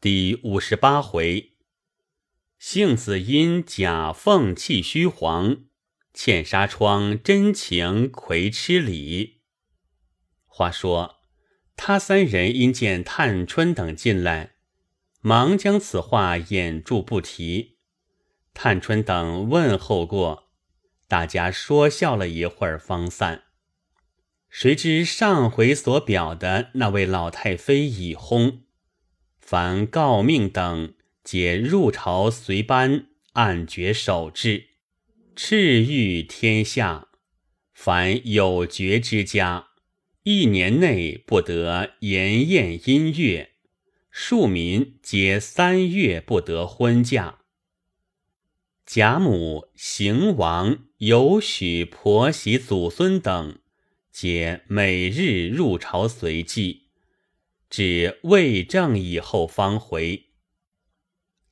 第五十八回，杏子因假凤气虚黄，茜纱窗真情葵吃礼。话说他三人因见探春等进来，忙将此话掩住不提。探春等问候过，大家说笑了一会儿，方散。谁知上回所表的那位老太妃已薨，凡诰命等皆入朝随班，按爵守制，敕谕天下：凡有爵之家，一年内不得筵宴音乐；庶民皆三月不得婚嫁。贾母、邢王有许婆媳祖孙等。皆每日入朝随祭，至未正以后方回。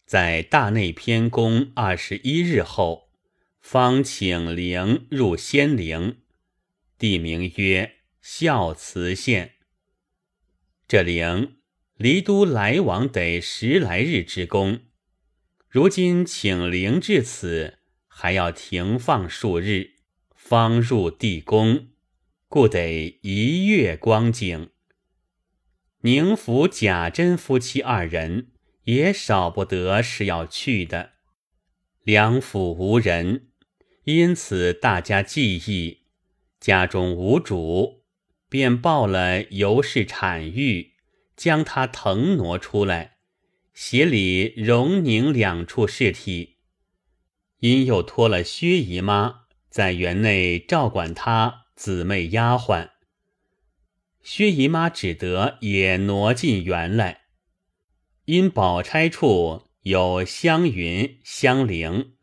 在大内偏宫二十一日后，方请灵入仙陵，地名曰孝慈县。这陵离都来往得十来日之功，如今请灵至此，还要停放数日，方入地宫。故得一月光景。宁府贾珍夫妻二人也少不得是要去的。两府无人，因此大家记忆，家中无主，便报了尤氏产育，将他腾挪出来，协理荣宁两处事体。因又托了薛姨妈在园内照管他。姊妹丫鬟，薛姨妈只得也挪进园来。因宝钗处有湘云、香菱，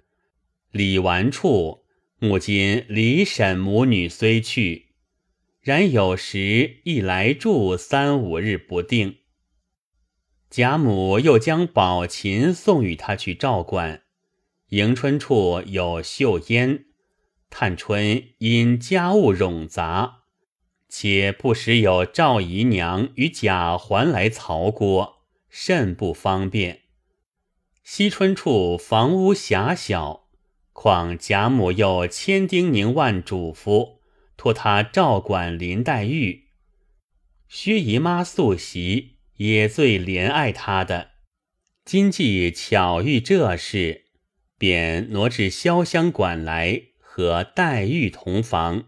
李纨处母亲李婶母女虽去，然有时亦来住三五日不定。贾母又将宝琴送与他去照管。迎春处有秀烟。探春因家务冗杂，且不时有赵姨娘与贾环来曹郭，甚不方便。惜春处房屋狭小，况贾母又千叮咛万嘱咐，托他照管林黛玉。薛姨妈素习也最怜爱她的，今既巧遇这事，便挪至潇湘馆来。和黛玉同房，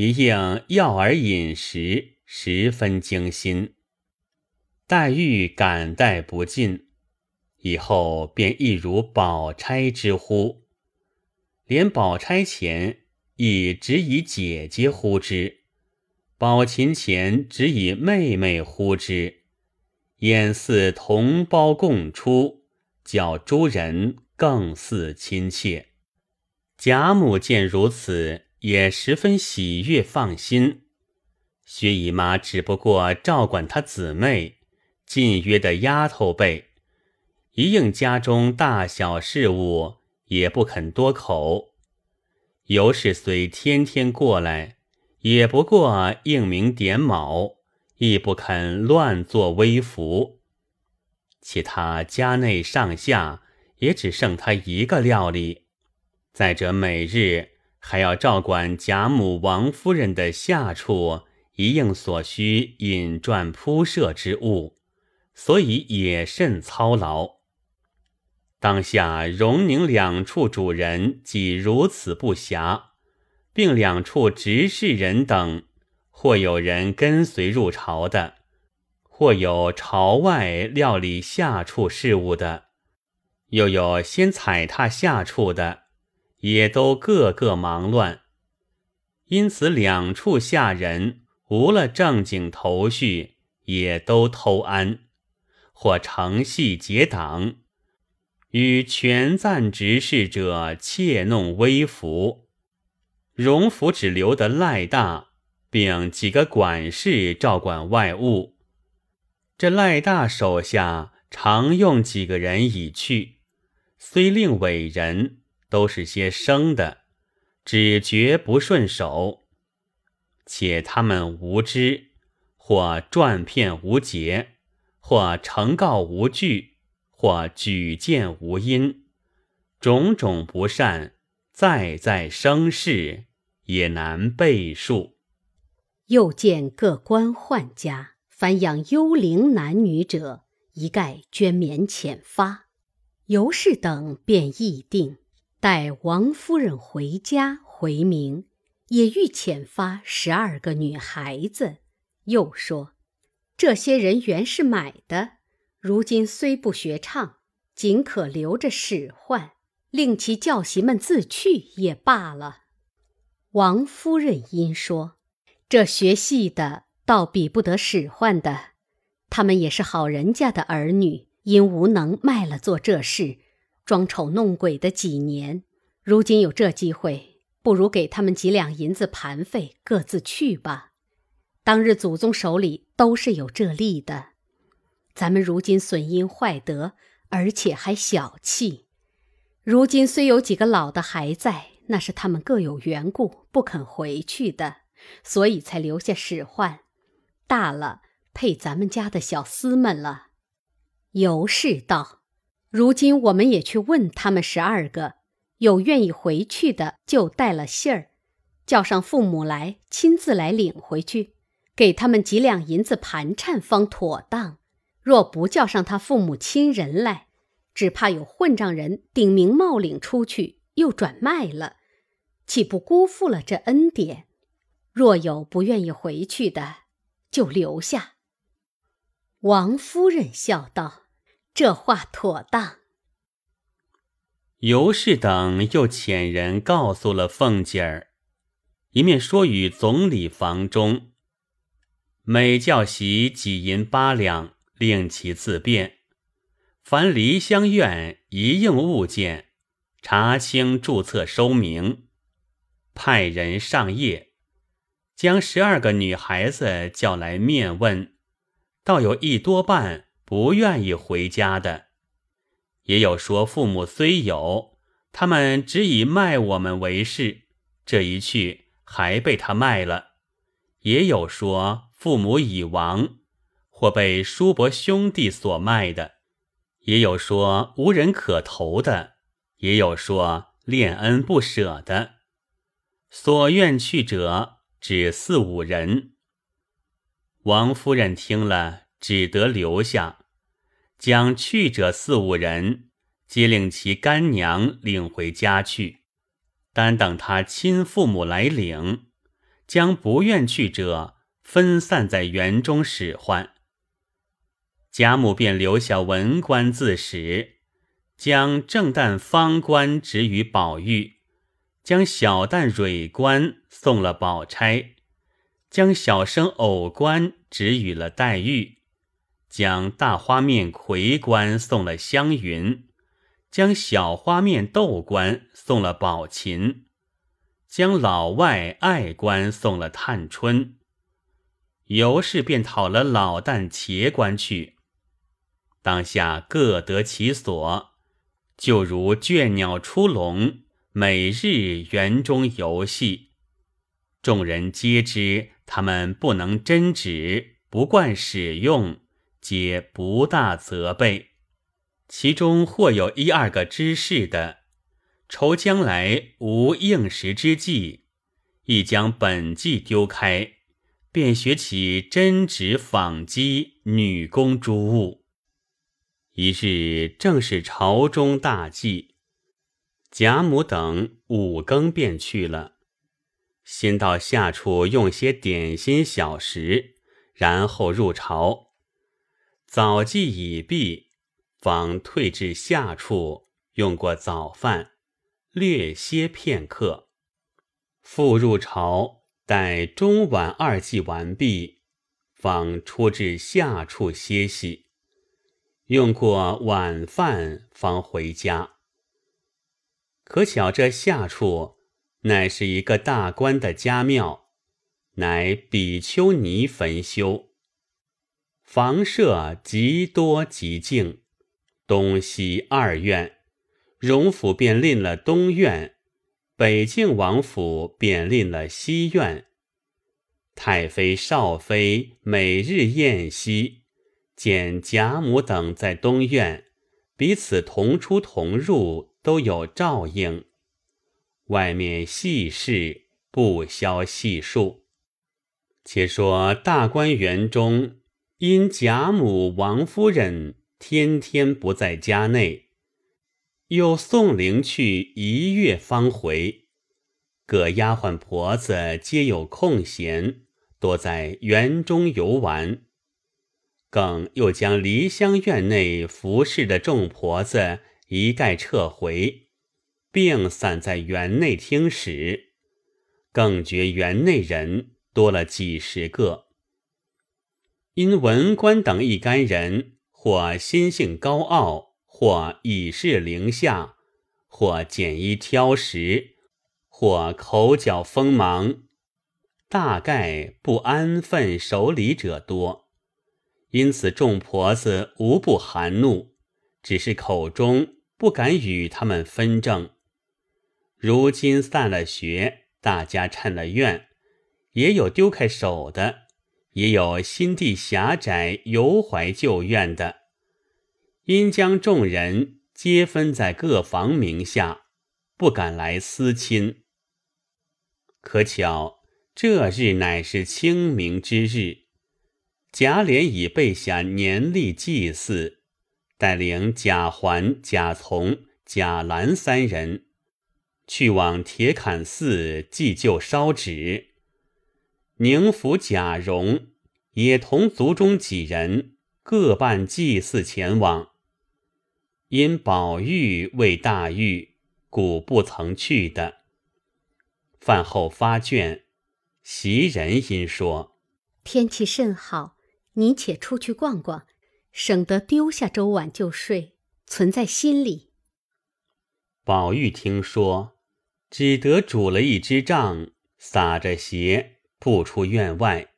一应药儿饮食十分精心。黛玉感戴不尽，以后便一如宝钗之呼，连宝钗前亦只以姐姐呼之，宝琴前只以妹妹呼之，俨似同胞共出，叫诸人更似亲切。贾母见如此，也十分喜悦放心。薛姨妈只不过照管她姊妹，近约的丫头辈，一应家中大小事务，也不肯多口。尤氏虽天天过来，也不过应名点卯，亦不肯乱作威服。其他家内上下，也只剩他一个料理。再者，每日还要照管贾母、王夫人的下处一应所需引转铺设之物，所以也甚操劳。当下荣宁两处主人既如此不暇，并两处执事人等，或有人跟随入朝的，或有朝外料理下处事务的，又有先踩踏下处的。也都个个忙乱，因此两处下人无了正经头绪，也都偷安，或乘隙结党，与权赞执事者窃弄微服。荣府只留得赖大，并几个管事照管外务。这赖大手下常用几个人已去，虽令委人。都是些生的，只觉不顺手，且他们无知，或转骗无节，或呈告无据，或举荐无因，种种不善，再再生事，也难备述。又见各官宦家，凡养幽灵男女者，一概捐免遣发。尤氏等便议定，待王夫人回家回明，也欲遣发十二个女孩子。又说，这些人原是买的，如今虽不学唱，仅可留着使唤，令其教习们自去也罢了。王夫人因说。这学戏的倒比不得使唤的，他们也是好人家的儿女，因无能卖了做这事，装丑弄鬼的几年，如今有这机会，不如给他们几两银子盘费，各自去吧。当日祖宗手里都是有这利的，咱们如今损阴坏德，而且还小气。如今虽有几个老的还在，那是他们各有缘故，不肯回去的。所以才留下使唤，大了配咱们家的小厮们了。尤氏道：“如今我们也去问他们十二个，有愿意回去的，就带了信儿，叫上父母来，亲自来领回去，给他们几两银子盘缠方妥当。若不叫上他父母亲人来，只怕有混账人顶名冒领出去，又转卖了，岂不辜负了这恩典？”若有不愿意回去的，就留下。王夫人笑道：“这话妥当。”尤氏等又遣人告诉了凤姐儿，一面说与总理房中，每教习几银八两，令其自便。凡梨香院一应物件，查清注册收名，派人上夜。将十二个女孩子叫来面问，倒有一多半不愿意回家的，也有说父母虽有，他们只以卖我们为事，这一去还被他卖了；也有说父母已亡，或被叔伯兄弟所卖的；也有说无人可投的；也有说恋恩不舍的。所愿去者。只四五人，王夫人听了，只得留下，将去者四五人，皆令其干娘领回家去，单等他亲父母来领，将不愿去者分散在园中使唤。贾母便留下文官自使，将正旦方官指于宝玉。将小旦蕊官送了宝钗，将小生偶官指与了黛玉，将大花面葵官送了湘云，将小花面豆官送了宝琴，将老外爱官送了探春。尤氏便讨了老旦茄官去，当下各得其所，就如倦鸟出笼。每日园中游戏，众人皆知他们不能真旨，不惯使用，皆不大责备。其中或有一二个知事的，愁将来无应时之计，亦将本计丢开，便学起针指纺机、女工诸物。一日正是朝中大祭。贾母等五更便去了，先到下处用些点心小食，然后入朝。早祭已毕，方退至下处用过早饭，略歇片刻，复入朝，待中晚二祭完毕，方出至下处歇息，用过晚饭，方回家。可巧这下处乃是一个大官的家庙，乃比丘尼坟修，房舍极多极静，东西二院，荣府便另了东院，北静王府便另了西院。太妃、少妃每日宴席，见贾母等在东院，彼此同出同入，都有照应。外面细事不消细数。且说大观园中，因贾母、王夫人天天不在家内，又送灵去一月方回，各丫鬟婆子皆有空闲，多在园中游玩。更又将梨香院内服侍的众婆子一概撤回。并散在园内听使，更觉园内人多了几十个。因文官等一干人，或心性高傲，或以势凌下，或简衣挑食，或口角锋芒，大概不安分守礼者多。因此众婆子无不含怒，只是口中不敢与他们分正。如今散了学，大家趁了怨，也有丢开手的，也有心地狭窄、犹怀旧怨的，因将众人皆分在各房名下，不敢来私亲。可巧这日乃是清明之日，贾琏已备下年例祭祀，带领贾环、贾从、贾兰三人。去往铁槛寺祭旧烧纸，宁府贾蓉也同族中几人各办祭祀前往。因宝玉为大狱，故不曾去的。饭后发卷，袭人因说：“天气甚好，你且出去逛逛，省得丢下粥碗就睡，存在心里。”宝玉听说。只得拄了一支杖，撒着鞋，步出院外。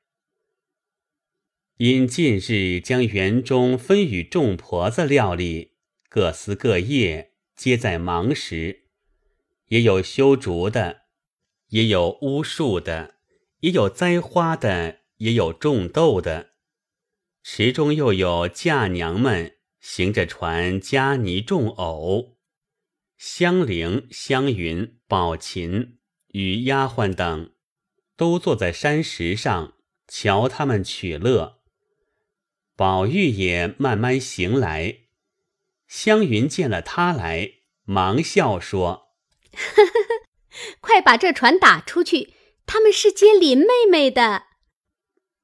因近日将园中分与众婆子料理，各司各业，皆在忙时。也有修竹的，也有巫术的，也有栽花的，也有种豆的。池中又有嫁娘们行着船夹泥种藕。香菱、香云、宝琴与丫鬟等，都坐在山石上瞧他们取乐。宝玉也慢慢行来，湘云见了他来，忙笑说：“ 快把这船打出去，他们是接林妹妹的。”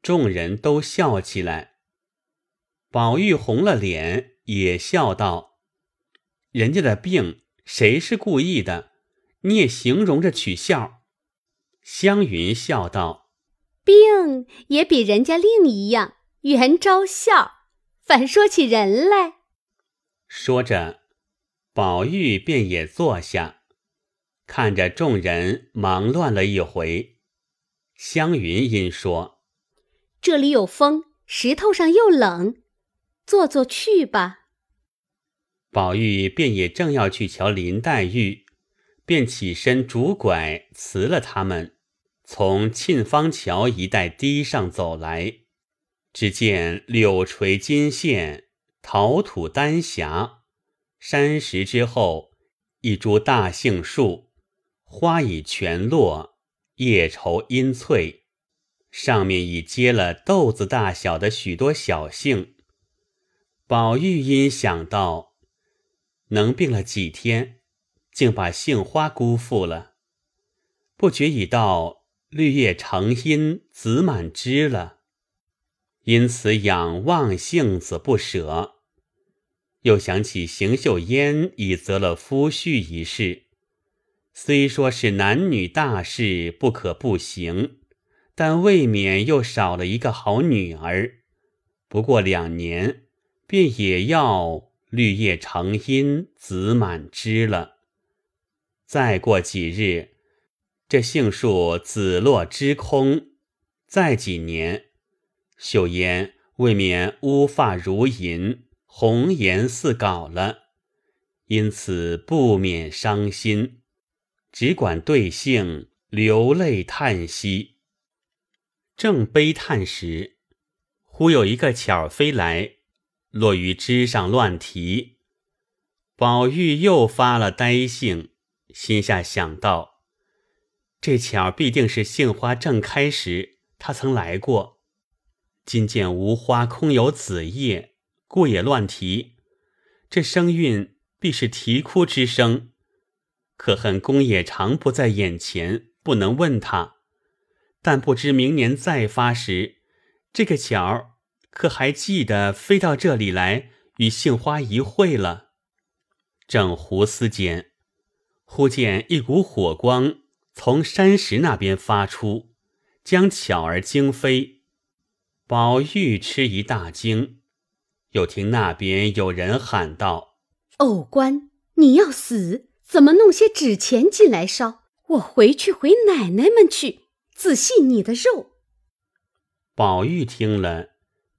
众人都笑起来。宝玉红了脸，也笑道：“人家的病。”谁是故意的？你也形容着取笑。湘云笑道：“病也比人家另一样，原招笑，反说起人来。”说着，宝玉便也坐下，看着众人忙乱了一回。湘云因说：“这里有风，石头上又冷，坐坐去吧。”宝玉便也正要去瞧林黛玉，便起身拄拐辞了他们，从沁芳桥一带堤上走来。只见柳垂金线，陶土丹霞，山石之后一株大杏树，花已全落，叶稠阴翠，上面已结了豆子大小的许多小杏。宝玉因想到。能病了几天，竟把杏花辜负了。不觉已到绿叶成荫，子满枝了，因此仰望杏子不舍。又想起邢岫烟已择了夫婿一事，虽说是男女大事不可不行，但未免又少了一个好女儿。不过两年，便也要。绿叶成荫，子满枝了。再过几日，这杏树紫落枝空；再几年，秀烟未免乌发如银，红颜似槁了。因此不免伤心，只管对杏流泪叹息。正悲叹时，忽有一个巧飞来。落于枝上乱啼。宝玉又发了呆性，心下想到：这巧必定是杏花正开时，他曾来过。今见无花空有子叶，故也乱啼。这声韵必是啼哭之声。可恨公冶常不在眼前，不能问他。但不知明年再发时，这个巧儿可还记得飞到这里来与杏花一会了？正胡思间，忽见一股火光从山石那边发出，将巧儿惊飞。宝玉吃一大惊，又听那边有人喊道：“偶官，你要死！怎么弄些纸钱进来烧？我回去回奶奶们去。”仔细你的肉。宝玉听了，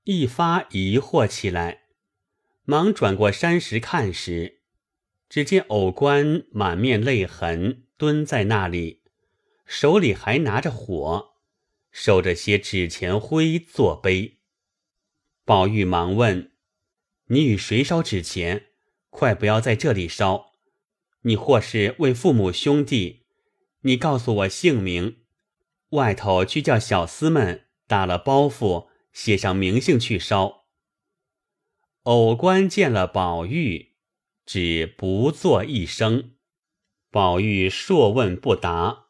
一发疑惑起来，忙转过山石看时，只见偶官满面泪痕，蹲在那里，手里还拿着火，收着些纸钱灰作碑。宝玉忙问：“你与谁烧纸钱？快不要在这里烧！你或是为父母兄弟，你告诉我姓名。”外头去叫小厮们打了包袱，写上名姓去烧。偶官见了宝玉，只不作一声。宝玉硕问不答，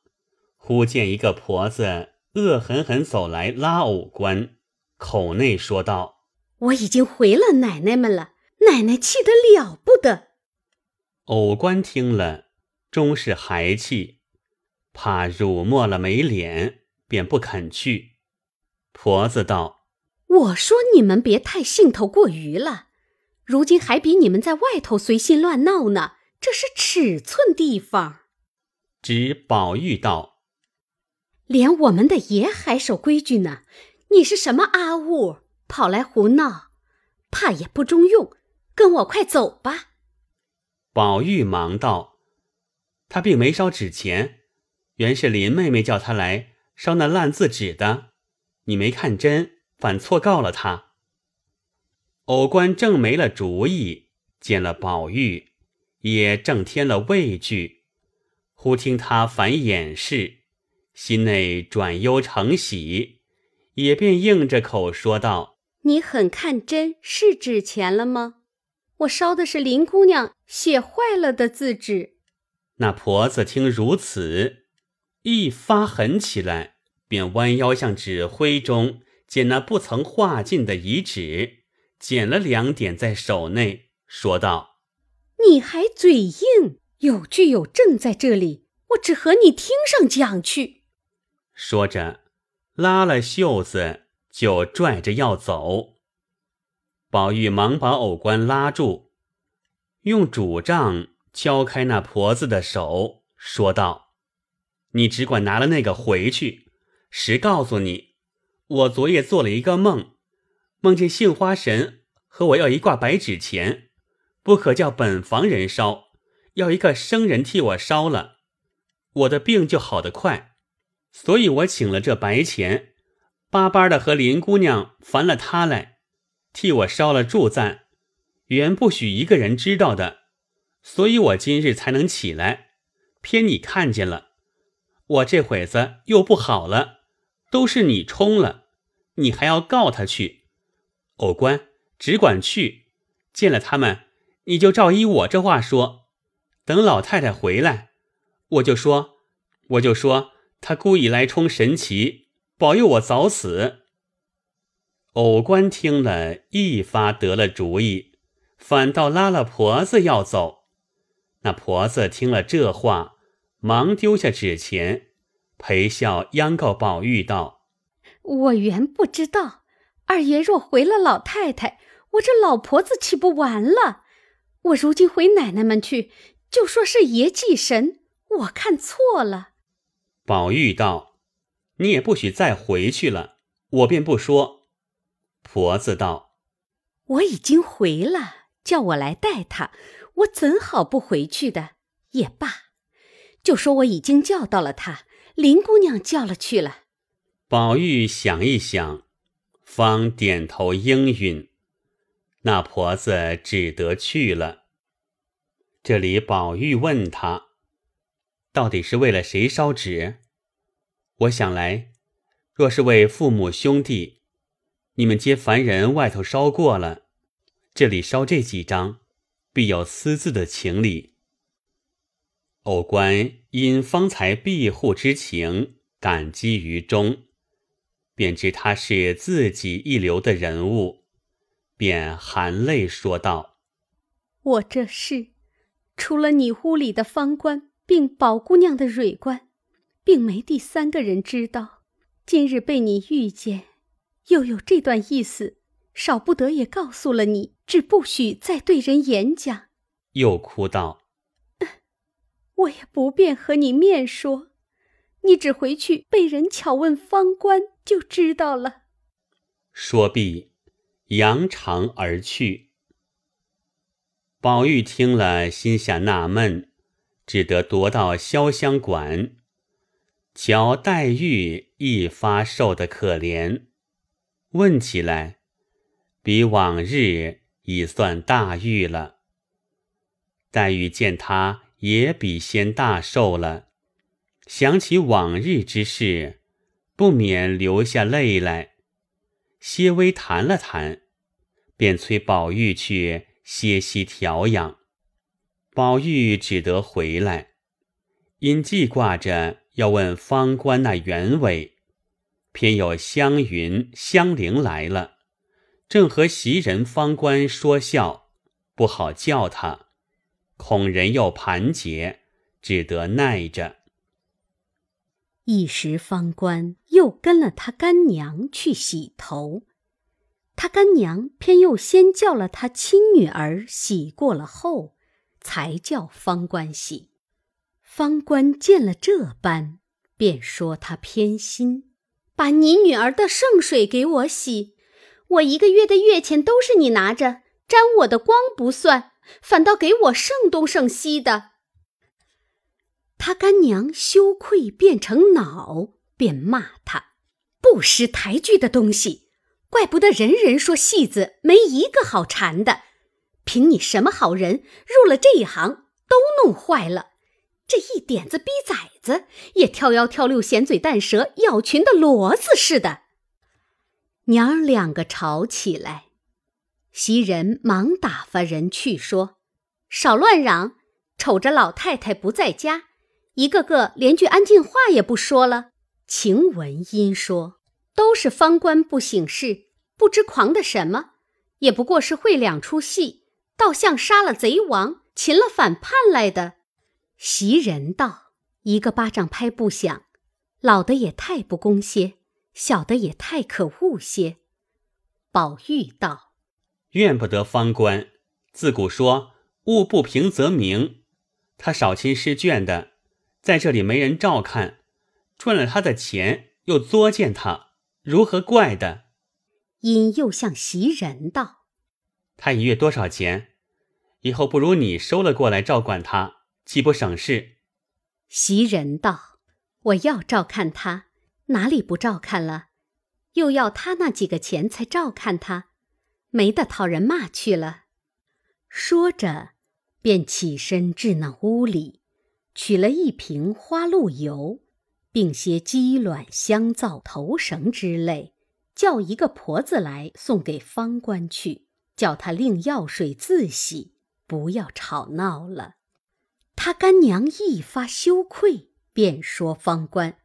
忽见一个婆子恶狠狠走来拉偶官，口内说道：“我已经回了奶奶们了，奶奶气得了不得。”偶官听了，终是孩气。怕辱没了没脸，便不肯去。婆子道：“我说你们别太兴头过于了，如今还比你们在外头随心乱闹呢。这是尺寸地方。”指宝玉道：“连我们的爷还守规矩呢，你是什么阿物，跑来胡闹？怕也不中用，跟我快走吧。”宝玉忙道：“他并没烧纸钱。”原是林妹妹叫他来烧那烂字纸的，你没看真，反错告了他。偶官正没了主意，见了宝玉，也正添了畏惧。忽听他反掩饰，心内转忧成喜，也便应着口说道：“你很看真是纸钱了吗？我烧的是林姑娘写坏了的字纸。”那婆子听如此。一发狠起来，便弯腰向纸灰中捡那不曾画尽的遗纸，捡了两点在手内，说道：“你还嘴硬，有据有证在这里，我只和你听上讲去。”说着，拉了袖子就拽着要走。宝玉忙把藕官拉住，用拄杖敲开那婆子的手，说道。你只管拿了那个回去。实告诉你，我昨夜做了一个梦，梦见杏花神和我要一挂白纸钱，不可叫本房人烧，要一个生人替我烧了，我的病就好得快。所以我请了这白钱，巴巴的和林姑娘烦了他来，替我烧了祝赞，原不许一个人知道的。所以我今日才能起来，偏你看见了。我这会子又不好了，都是你冲了，你还要告他去。偶官只管去，见了他们，你就照依我这话说。等老太太回来，我就说，我就说他故意来冲神奇，保佑我早死。偶官听了一发得了主意，反倒拉了婆子要走。那婆子听了这话。忙丢下纸钱，陪笑央告宝玉道：“我原不知道，二爷若回了老太太，我这老婆子岂不完了？我如今回奶奶们去，就说是爷祭神，我看错了。”宝玉道：“你也不许再回去了，我便不说。”婆子道：“我已经回了，叫我来带他，我怎好不回去的？也罢。”就说我已经叫到了他，林姑娘叫了去了。宝玉想一想，方点头应允。那婆子只得去了。这里宝玉问他，到底是为了谁烧纸？我想来，若是为父母兄弟，你们皆凡人，外头烧过了，这里烧这几张，必有私自的情理。偶官因方才庇护之情，感激于衷，便知他是自己一流的人物，便含泪说道：“我这事，除了你屋里的方官，并宝姑娘的蕊官，并没第三个人知道。今日被你遇见，又有这段意思，少不得也告诉了你，只不许再对人言讲。”又哭道。我也不便和你面说，你只回去被人巧问方官就知道了。说毕，扬长而去。宝玉听了，心下纳闷，只得踱到潇湘馆，瞧黛玉一发瘦得可怜，问起来，比往日已算大玉了。黛玉见他。也比先大寿了，想起往日之事，不免流下泪来。些微谈了谈，便催宝玉去歇息调养。宝玉只得回来，因记挂着要问方官那原委，偏有湘云、湘菱来了，正和袭人、方官说笑，不好叫他。恐人又盘结，只得耐着。一时方官又跟了他干娘去洗头，他干娘偏又先叫了他亲女儿洗过了后，才叫方官洗。方官见了这般，便说他偏心，把你女儿的圣水给我洗，我一个月的月钱都是你拿着，沾我的光不算。反倒给我剩东剩西的，他干娘羞愧变成恼，便骂他不识抬举的东西，怪不得人人说戏子没一个好缠的，凭你什么好人入了这一行，都弄坏了。这一点子逼崽子，也跳腰跳六，闲嘴淡舌，咬群的骡子似的。娘儿两个吵起来。袭人忙打发人去说：“少乱嚷！瞅着老太太不在家，一个个连句安静话也不说了。”晴雯因说：“都是方官不省事，不知狂的什么，也不过是会两出戏，倒像杀了贼王、擒了反叛来的。”袭人道：“一个巴掌拍不响，老的也太不公些，小的也太可恶些。”宝玉道。怨不得方官，自古说物不平则鸣。他少亲失眷的，在这里没人照看，赚了他的钱又作践他，如何怪的？因又向袭人道：“他一月多少钱？以后不如你收了过来照管他，岂不省事？”袭人道：“我要照看他，哪里不照看了？又要他那几个钱才照看他。”没得讨人骂去了，说着，便起身至那屋里，取了一瓶花露油，并些鸡卵、香皂、头绳之类，叫一个婆子来送给方官去，叫他另药水自洗，不要吵闹了。他干娘一发羞愧，便说方官：“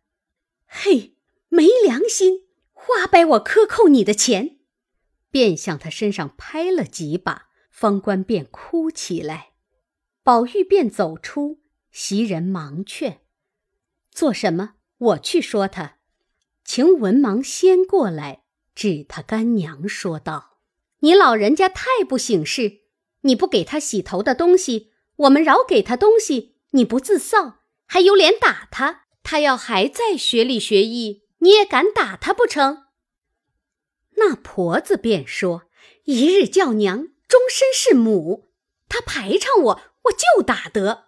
嘿，没良心，花白我克扣你的钱。”便向他身上拍了几把，方官便哭起来。宝玉便走出，袭人忙劝：“做什么？我去说他。”晴雯忙先过来，指他干娘说道：“你老人家太不省事！你不给他洗头的东西，我们饶给他东西，你不自臊，还有脸打他？他要还在学里学艺，你也敢打他不成？”那婆子便说：“一日叫娘，终身是母。他排场我，我就打得。”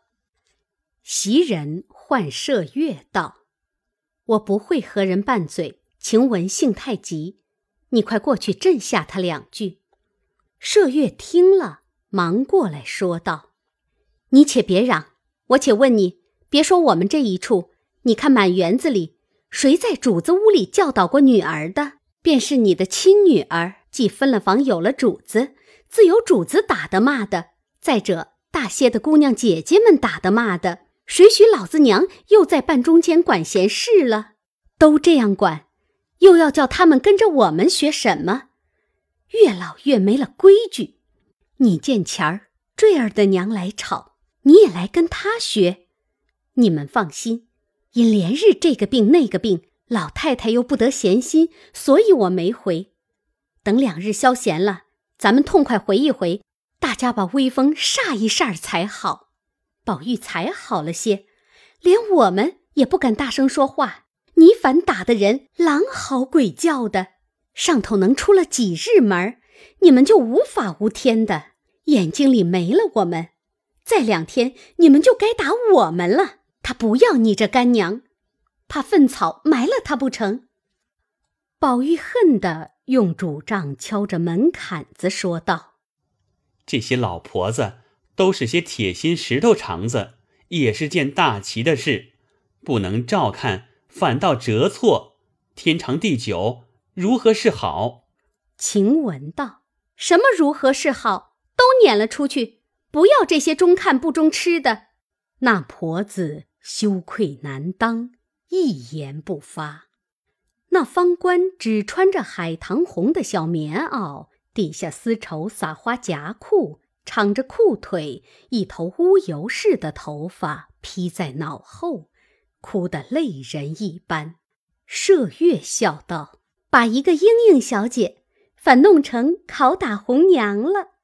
袭人唤麝月道：“我不会和人拌嘴，晴雯性太急，你快过去镇下他两句。”麝月听了，忙过来说道：“你且别嚷，我且问你，别说我们这一处，你看满园子里，谁在主子屋里教导过女儿的？便是你的亲女儿，既分了房，有了主子，自有主子打的骂的。再者，大些的姑娘姐姐们打的骂的，谁许老子娘又在半中间管闲事了？都这样管，又要叫他们跟着我们学什么？越老越没了规矩。你见前儿坠儿的娘来吵，你也来跟她学。你们放心，因连日这个病那个病，老太太又不得闲心，所以我没回。等两日消闲了，咱们痛快回一回。大家把威风煞一煞才好。宝玉才好了些，连我们也不敢大声说话。你反打的人狼嚎鬼叫的，上头能出了几日门你们就无法无天的，眼睛里没了我们。再两天，你们就该打我们了。他不要你这干娘，怕粪草埋了他不成？宝玉恨的用拄杖敲着门槛子，说道。这些老婆子都是些铁心石头肠子，也是件大奇的事，不能照看，反倒折错，天长地久，如何是好？晴雯道：“什么如何是好？都撵了出去，不要这些中看不中吃的。”那婆子羞愧难当，一言不发。那方官只穿着海棠红的小棉袄。底下丝绸撒花夹裤，敞着裤腿，一头乌油似的头发披在脑后，哭得泪人一般。麝月笑道：“把一个莺莺小姐，反弄成拷打红娘了。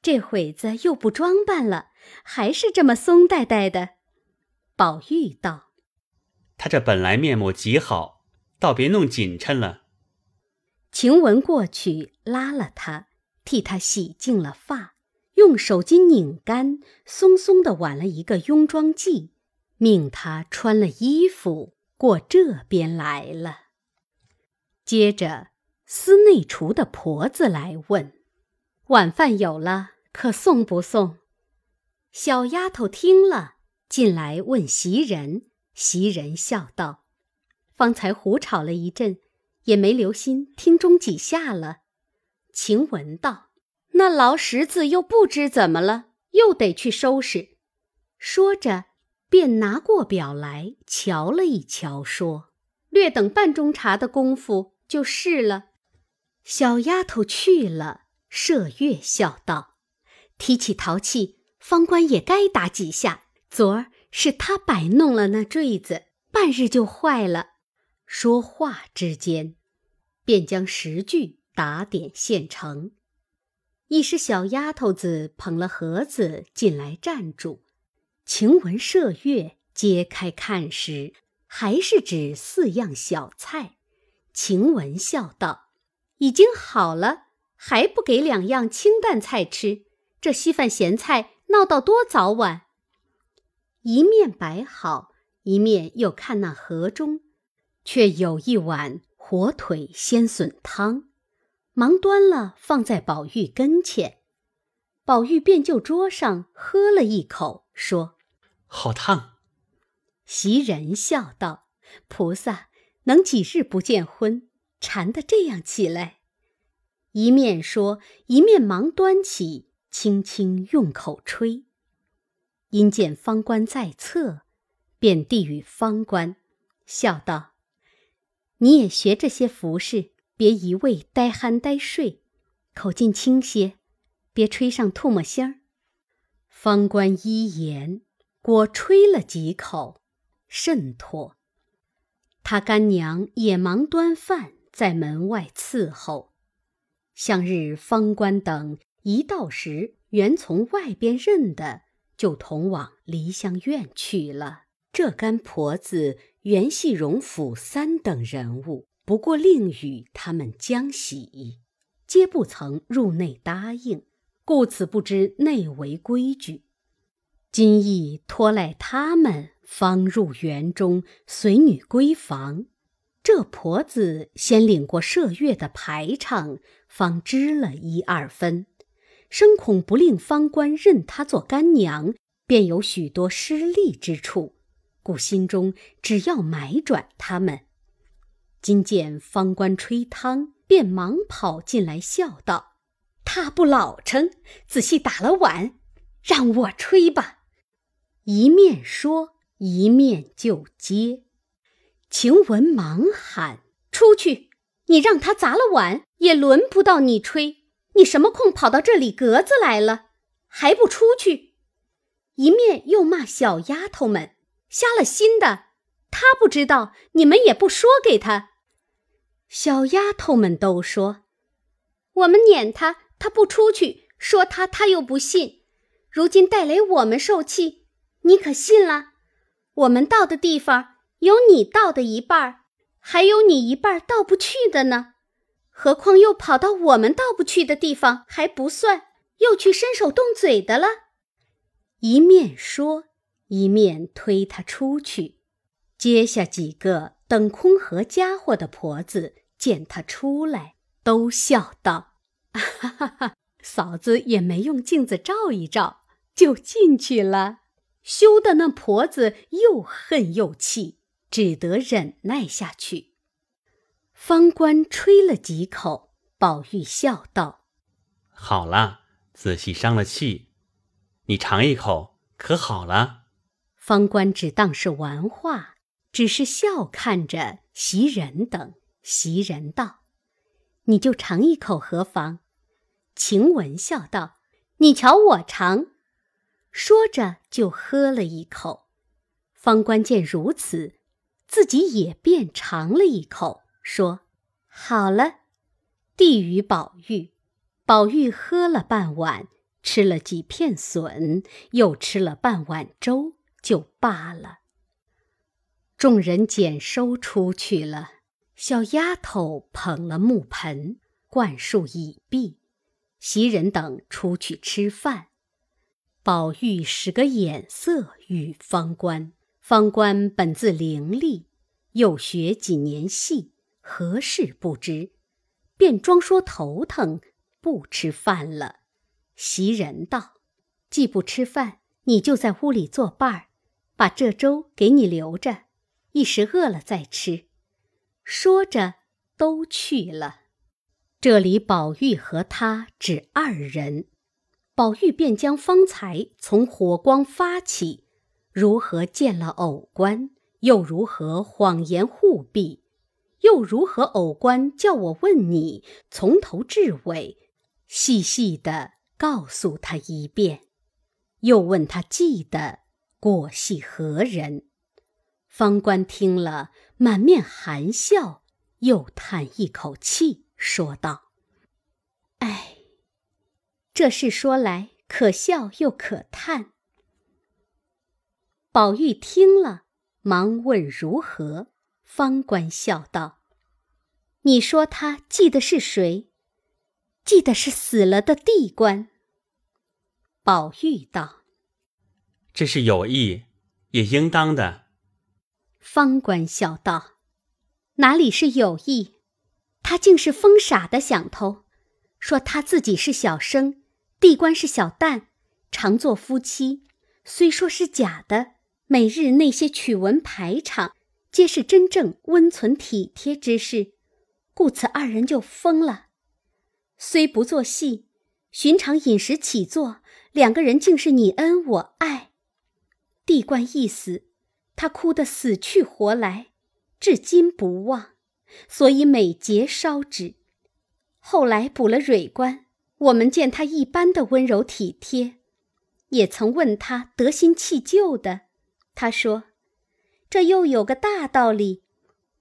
这会子又不装扮了，还是这么松呆呆的。”宝玉道：“他这本来面目极好，倒别弄紧衬了。”晴雯过去拉了他，替他洗净了发，用手巾拧干，松松的挽了一个雍妆髻，命他穿了衣服过这边来了。接着，司内厨的婆子来问：“晚饭有了，可送不送？”小丫头听了，进来问袭人。袭人笑道：“方才胡吵了一阵。”也没留心听中几下了。晴雯道：“那劳什子又不知怎么了，又得去收拾。”说着，便拿过表来瞧了一瞧，说：“略等半钟茶的功夫就是了。”小丫头去了，麝月笑道：“提起淘气，方官也该打几下。昨儿是他摆弄了那坠子，半日就坏了。”说话之间。便将十句打点现成，一时小丫头子捧了盒子进来站住，晴雯、麝月揭开看时，还是指四样小菜。晴雯笑道：“已经好了，还不给两样清淡菜吃？这稀饭咸菜闹到多早晚？”一面摆好，一面又看那盒中，却有一碗。火腿鲜笋汤，忙端了放在宝玉跟前，宝玉便就桌上喝了一口，说：“好烫。”袭人笑道：“菩萨能几日不见荤，馋得这样起来？”一面说，一面忙端起，轻轻用口吹。因见方官在侧，便递与方官，笑道。你也学这些服饰，别一味呆憨呆睡，口径轻些，别吹上唾沫星儿。方官依言，果吹了几口，甚妥。他干娘也忙端饭，在门外伺候。向日方官等一到时，原从外边认的，就同往梨香院去了。这干婆子。原系荣府三等人物，不过另与他们将喜，皆不曾入内答应，故此不知内为规矩。今亦托赖他们，方入园中随女闺房。这婆子先领过麝月的排场，方知了一二分，生恐不令方官认她做干娘，便有许多失利之处，故心中只要买转他们。今见方官吹汤，便忙跑进来，笑道：“他不老成，仔细打了碗，让我吹吧。”一面说，一面就接。晴雯忙喊：“出去！你让他砸了碗，也轮不到你吹。你什么空跑到这里格子来了？还不出去！”一面又骂小丫头们：“瞎了心的！他不知道，你们也不说给他。”小丫头们都说：“我们撵他，他不出去；说他，他又不信。如今带来我们受气，你可信了？我们到的地方……”有你到的一半儿，还有你一半儿到不去的呢。何况又跑到我们到不去的地方还不算，又去伸手动嘴的了。一面说，一面推他出去。接下几个等空盒家伙的婆子见他出来，都笑道：“哈哈哈，嫂子也没用镜子照一照，就进去了。”羞得那婆子又恨又气。只得忍耐下去。方官吹了几口，宝玉笑道：“好了，仔细伤了气，你尝一口，可好了。”方官只当是玩话，只是笑看着袭人等。袭人道：“你就尝一口何妨？”晴雯笑道：“你瞧我尝。”说着就喝了一口。方官见如此。自己也便尝了一口，说：“好了。”递与宝玉，宝玉喝了半碗，吃了几片笋，又吃了半碗粥，就罢了。众人捡收出去了，小丫头捧了木盆，灌漱已毕，袭人等出去吃饭。宝玉使个眼色与方官。方官本自伶俐，又学几年戏，何事不知？便装说头疼，不吃饭了。袭人道：“既不吃饭，你就在屋里作伴儿，把这粥给你留着，一时饿了再吃。”说着，都去了。这里宝玉和他只二人，宝玉便将方才从火光发起。如何见了偶官，又如何谎言护庇，又如何偶官叫我问你，从头至尾，细细的告诉他一遍，又问他记得果系何人。方官听了，满面含笑，又叹一口气，说道：“哎，这事说来可笑又可叹。”宝玉听了，忙问如何。方官笑道：“你说他记得是谁？记得是死了的地官。”宝玉道：“这是有意，也应当的。”方官笑道：“哪里是有意？他竟是疯傻的想头，说他自己是小生，地官是小旦，常做夫妻，虽说是假的。”每日那些曲文排场，皆是真正温存体贴之事，故此二人就疯了。虽不做戏，寻常饮食起坐，两个人竟是你恩我爱。地官一死，他哭得死去活来，至今不忘，所以每节烧纸。后来补了蕊官，我们见他一般的温柔体贴，也曾问他得心弃旧的。他说：“这又有个大道理，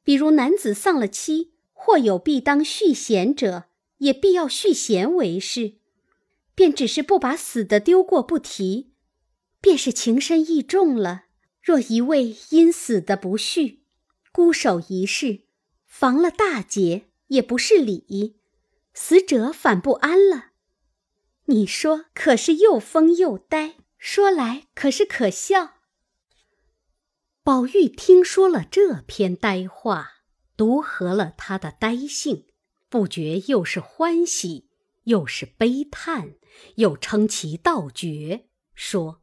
比如男子丧了妻，或有必当续弦者，也必要续弦为是，便只是不把死的丢过不提，便是情深意重了。若一味因死的不续，孤守一世，防了大劫，也不是理，死者反不安了。你说可是又疯又呆？说来可是可笑。”宝玉听说了这篇呆话，独合了他的呆性，不觉又是欢喜，又是悲叹，又称其道绝，说：“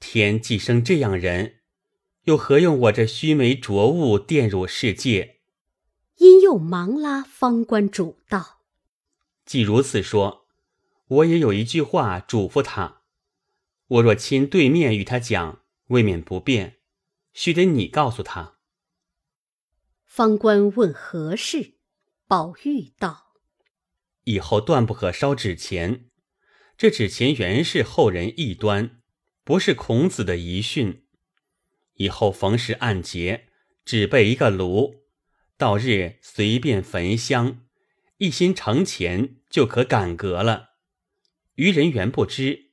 天既生这样人，又何用我这须眉浊物玷辱世界？”因又忙拉方官主道：“既如此说，我也有一句话嘱咐他：我若亲对面与他讲，未免不便，须得你告诉他。”方官问何事，宝玉道：“以后断不可烧纸钱。这纸钱原是后人异端，不是孔子的遗训。以后逢时按节，只备一个炉，到日随便焚香，一心成钱就可感格了。愚人原不知，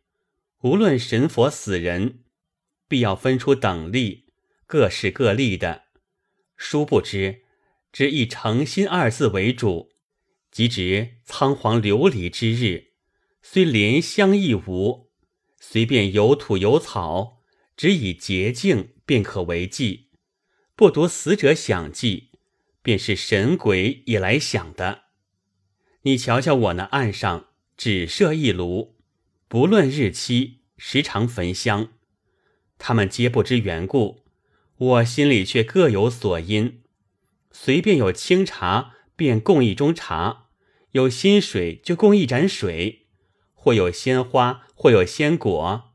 无论神佛死人，必要分出等例，各是各例的。”殊不知，只以诚心二字为主。即值仓皇流离之日，虽怜香亦无，随便有土有草，只以洁净便可为祭。不独死者想祭，便是神鬼也来想的。你瞧瞧我那案上只设一炉，不论日期，时常焚香。他们皆不知缘故。我心里却各有所因，随便有清茶，便供一盅茶；有新水，就供一盏水；或有鲜花，或有鲜果，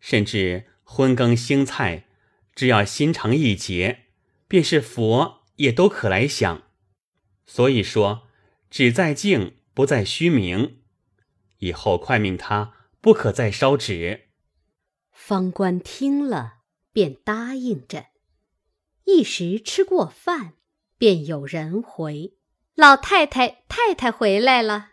甚至荤羹腥菜，只要心诚意结，便是佛也都可来享。所以说，只在静，不在虚名。以后快命他不可再烧纸。方官听了。便答应着，一时吃过饭，便有人回：“老太太、太太回来了。”